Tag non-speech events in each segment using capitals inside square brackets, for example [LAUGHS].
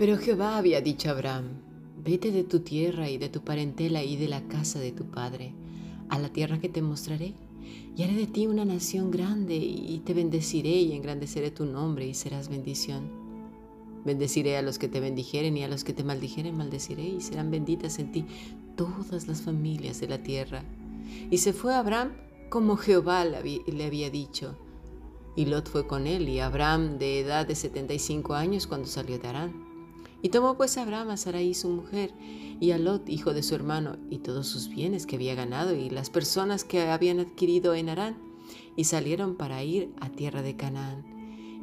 Pero Jehová había dicho a Abraham, vete de tu tierra y de tu parentela y de la casa de tu padre, a la tierra que te mostraré, y haré de ti una nación grande, y te bendeciré y engrandeceré tu nombre, y serás bendición. Bendeciré a los que te bendijeren y a los que te maldijeren maldeciré, y serán benditas en ti todas las familias de la tierra. Y se fue Abraham como Jehová le había dicho. Y Lot fue con él, y Abraham de edad de 75 años cuando salió de Arán. Y tomó pues Abraham a Sarai su mujer, y a Lot, hijo de su hermano, y todos sus bienes que había ganado, y las personas que habían adquirido en Arán, y salieron para ir a tierra de Canaán.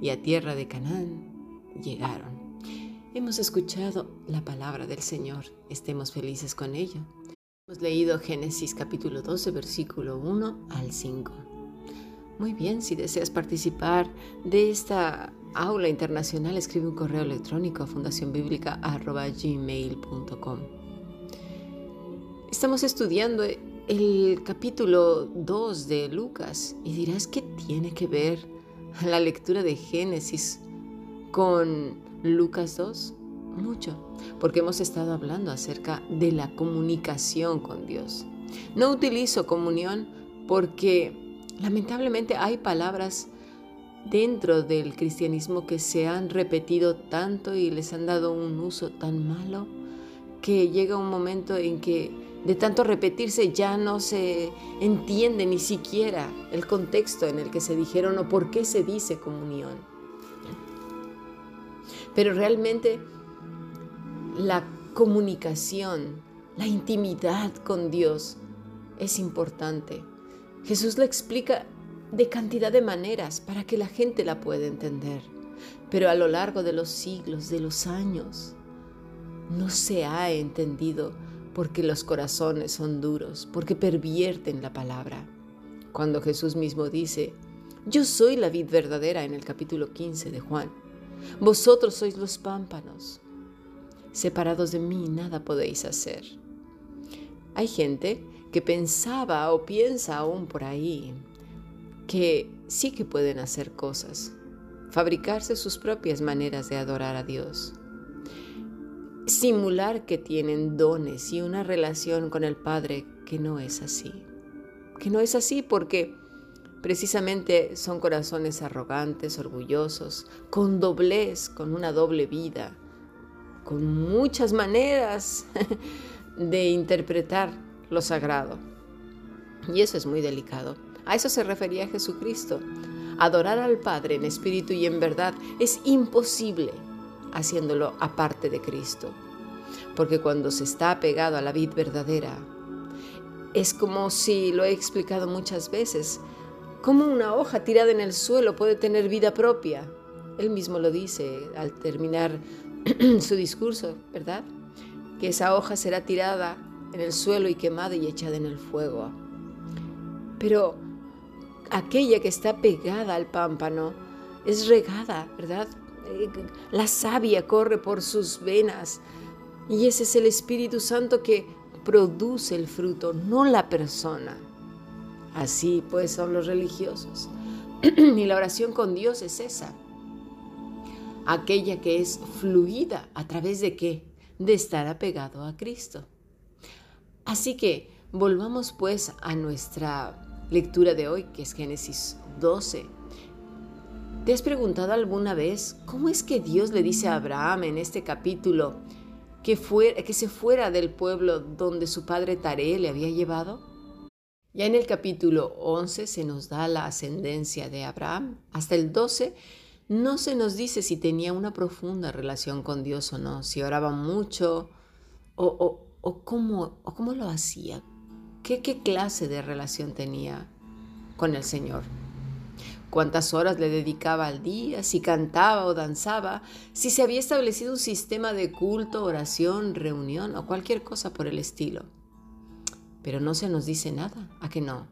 Y a tierra de Canaán llegaron. Hemos escuchado la palabra del Señor, estemos felices con ello. Hemos leído Génesis capítulo 12, versículo 1 al 5. Muy bien, si deseas participar de esta aula internacional, escribe un correo electrónico a fundacionbiblica.gmail.com. Estamos estudiando el capítulo 2 de Lucas y dirás que tiene que ver la lectura de Génesis con Lucas 2. Mucho, porque hemos estado hablando acerca de la comunicación con Dios. No utilizo comunión porque Lamentablemente hay palabras dentro del cristianismo que se han repetido tanto y les han dado un uso tan malo que llega un momento en que de tanto repetirse ya no se entiende ni siquiera el contexto en el que se dijeron o por qué se dice comunión. Pero realmente la comunicación, la intimidad con Dios es importante. Jesús la explica de cantidad de maneras para que la gente la pueda entender, pero a lo largo de los siglos, de los años, no se ha entendido porque los corazones son duros, porque pervierten la palabra. Cuando Jesús mismo dice, yo soy la vid verdadera en el capítulo 15 de Juan, vosotros sois los pámpanos, separados de mí nada podéis hacer. Hay gente que pensaba o piensa aún por ahí que sí que pueden hacer cosas, fabricarse sus propias maneras de adorar a Dios, simular que tienen dones y una relación con el Padre que no es así, que no es así porque precisamente son corazones arrogantes, orgullosos, con doblez, con una doble vida, con muchas maneras [LAUGHS] de interpretar lo sagrado. Y eso es muy delicado. A eso se refería Jesucristo. Adorar al Padre en espíritu y en verdad es imposible haciéndolo aparte de Cristo. Porque cuando se está apegado a la vid verdadera, es como si, lo he explicado muchas veces, como una hoja tirada en el suelo puede tener vida propia. Él mismo lo dice al terminar [CLEARS THROAT] su discurso, ¿verdad? Que esa hoja será tirada en el suelo y quemada y echada en el fuego. Pero aquella que está pegada al pámpano es regada, ¿verdad? Eh, la savia corre por sus venas y ese es el Espíritu Santo que produce el fruto, no la persona. Así pues son los religiosos. [CLEARS THROAT] y la oración con Dios es esa. Aquella que es fluida a través de qué? De estar apegado a Cristo. Así que volvamos pues a nuestra lectura de hoy, que es Génesis 12. ¿Te has preguntado alguna vez cómo es que Dios le dice a Abraham en este capítulo que, que se fuera del pueblo donde su padre Taré le había llevado? Ya en el capítulo 11 se nos da la ascendencia de Abraham. Hasta el 12 no se nos dice si tenía una profunda relación con Dios o no, si oraba mucho o cómo, o cómo lo hacía, ¿Qué, clase de relación tenía con el Señor. Cuántas horas le dedicaba al día, si cantaba o danzaba, si se había establecido un sistema de culto, oración, reunión o cualquier cosa por el estilo. Pero no se nos dice nada, ¿a que no?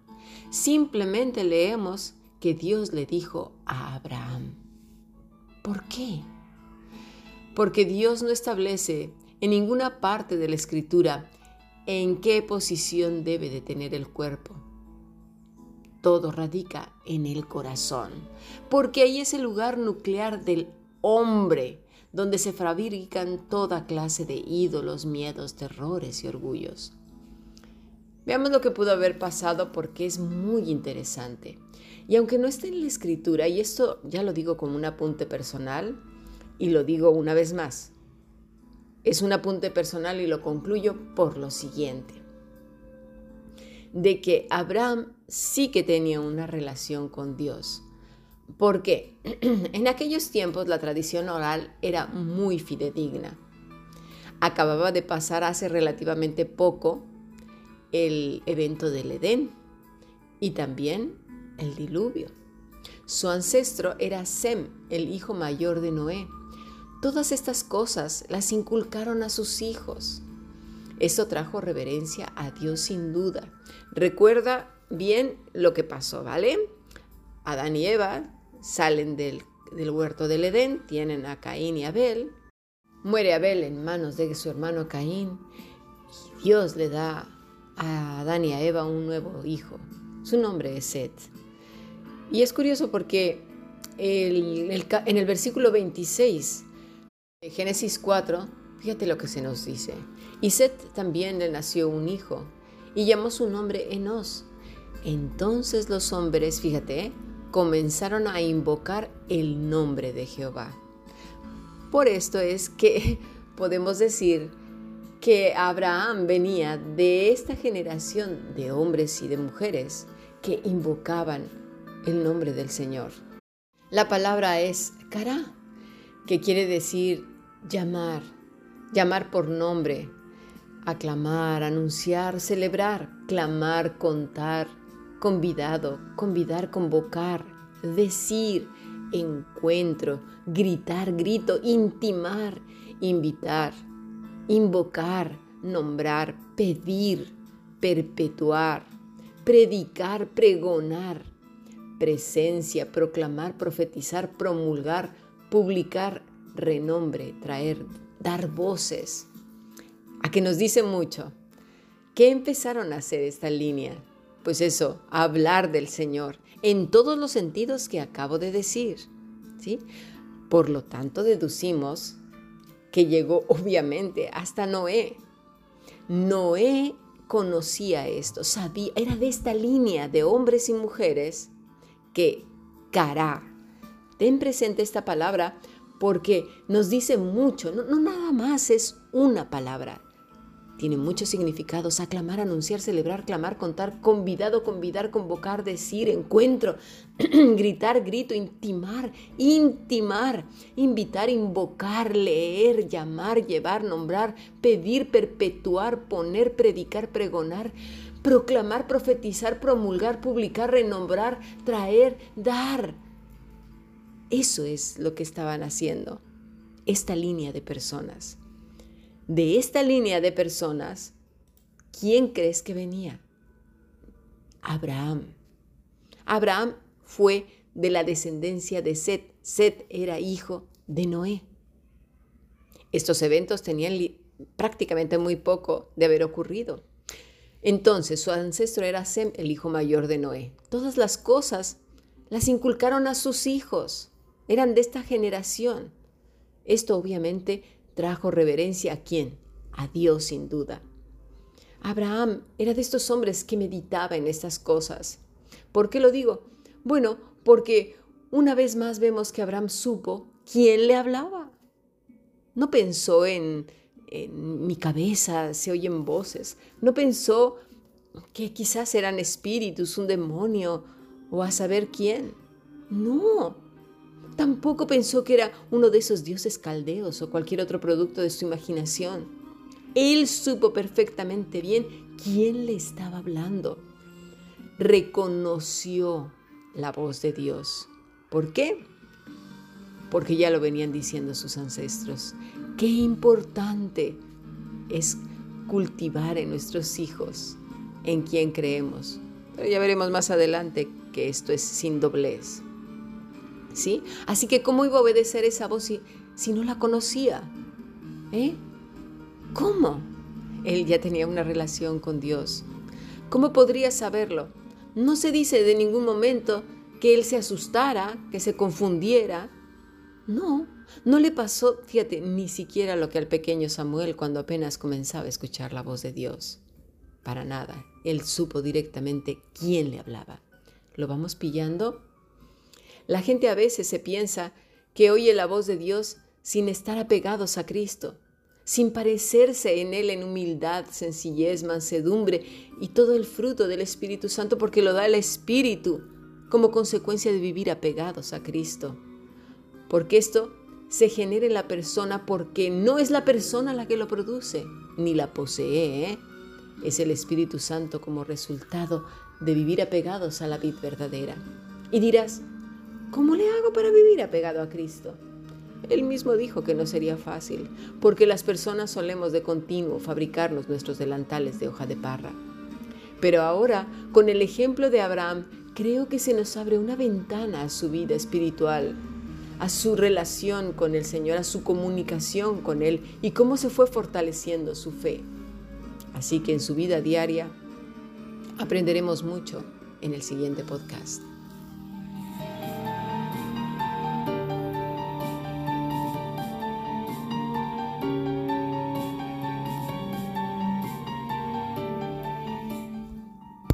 Simplemente leemos que Dios le dijo a Abraham. ¿Por qué? Porque Dios no establece en ninguna parte de la escritura en qué posición debe de tener el cuerpo. Todo radica en el corazón, porque ahí es el lugar nuclear del hombre, donde se fabrican toda clase de ídolos, miedos, terrores y orgullos. Veamos lo que pudo haber pasado porque es muy interesante. Y aunque no esté en la escritura, y esto ya lo digo como un apunte personal, y lo digo una vez más, es un apunte personal y lo concluyo por lo siguiente, de que Abraham sí que tenía una relación con Dios. Porque [CLEARS THROAT] en aquellos tiempos la tradición oral era muy fidedigna. Acababa de pasar hace relativamente poco el evento del Edén y también el diluvio. Su ancestro era Sem, el hijo mayor de Noé. Todas estas cosas las inculcaron a sus hijos. Eso trajo reverencia a Dios sin duda. Recuerda bien lo que pasó, ¿vale? Adán y Eva salen del, del huerto del Edén, tienen a Caín y Abel. Muere Abel en manos de su hermano Caín y Dios le da a Adán y a Eva un nuevo hijo. Su nombre es Seth. Y es curioso porque en el versículo 26 de Génesis 4, fíjate lo que se nos dice. Y Seth también le nació un hijo y llamó su nombre Enos. Entonces los hombres, fíjate, comenzaron a invocar el nombre de Jehová. Por esto es que [LAUGHS] podemos decir que Abraham venía de esta generación de hombres y de mujeres que invocaban el nombre del Señor. La palabra es cara, que quiere decir llamar, llamar por nombre, aclamar, anunciar, celebrar, clamar, contar, convidado, convidar, convocar, decir, encuentro, gritar, grito, intimar, invitar, invocar, nombrar, pedir, perpetuar, predicar, pregonar, presencia, proclamar, profetizar, promulgar, publicar, renombre, traer, dar voces. A que nos dice mucho. ¿Qué empezaron a hacer esta línea? Pues eso, hablar del Señor en todos los sentidos que acabo de decir. ¿sí? Por lo tanto, deducimos que llegó [LAUGHS] obviamente hasta Noé. Noé conocía esto, sabía, era de esta línea de hombres y mujeres que cara. Ten presente esta palabra porque nos dice mucho, no, nada más es una palabra, tiene muchos significados. Aclamar, anunciar, celebrar, clamar, contar, convidado, convidar, convocar, decir, encuentro, [CLEARS THROAT] gritar, grito, intimar, intimar, invitar, invocar, leer, llamar, llevar, nombrar, pedir, perpetuar, poner, predicar, pregonar, proclamar, profetizar, promulgar, publicar, renombrar, traer, dar. Eso es lo que estaban haciendo esta línea de personas de esta línea de personas, ¿quién crees que venía? Abraham. Abraham fue de la descendencia de Set. Set era hijo de Noé. Estos eventos tenían prácticamente muy poco de haber ocurrido. Entonces su ancestro era Sem, el hijo mayor de Noé. Todas las cosas las inculcaron a sus hijos. Eran de esta generación. Esto obviamente trajo reverencia a quién? A Dios sin duda. Abraham era de estos hombres que meditaba en estas cosas. ¿Por qué lo digo? Bueno, porque una vez más vemos que Abraham supo quién le hablaba. No pensó en, en mi cabeza se oyen voces. No pensó que quizás eran espíritus, un demonio o a saber quién. No, Tampoco pensó que era uno de esos dioses caldeos o cualquier otro producto de su imaginación. Él supo perfectamente bien quién le estaba hablando. Reconoció la voz de Dios. ¿Por qué? Porque ya lo venían diciendo sus ancestros. Qué importante es cultivar en nuestros hijos en quien creemos. Pero ya veremos más adelante que esto es sin doblez. ¿Sí? Así que ¿cómo iba a obedecer esa voz si, si no la conocía? ¿Eh? ¿Cómo? Él ya tenía una relación con Dios. ¿Cómo podría saberlo? No se dice de ningún momento que él se asustara, que se confundiera. No, No le pasó, fíjate, ni siquiera lo que al pequeño Samuel cuando apenas comenzaba a escuchar la voz de Dios. Para nada. Él supo directamente quién le hablaba. ¿Lo vamos pillando? La gente a veces se piensa que oye la voz de Dios sin estar apegados a Cristo, sin parecerse en Él en humildad, sencillez, mansedumbre y todo el fruto del Espíritu Santo porque lo da el Espíritu como consecuencia de vivir apegados a Cristo. Porque esto se genera en la persona porque no es la persona la que lo produce, ni la posee, ¿eh? es el Espíritu Santo como resultado de vivir apegados a la vida verdadera. Y dirás, ¿cómo le hago para vivir apegado a Cristo? Él mismo dijo que no sería fácil, porque las personas solemos de continuo fabricarnos nuestros delantales de hoja de parra. Pero ahora, con el ejemplo de Abraham, creo que se nos abre una ventana a su vida espiritual, a su relación con el Señor, a su comunicación con Él y cómo se fue fortaleciendo su fe. Así que en su vida diaria aprenderemos mucho en el siguiente podcast.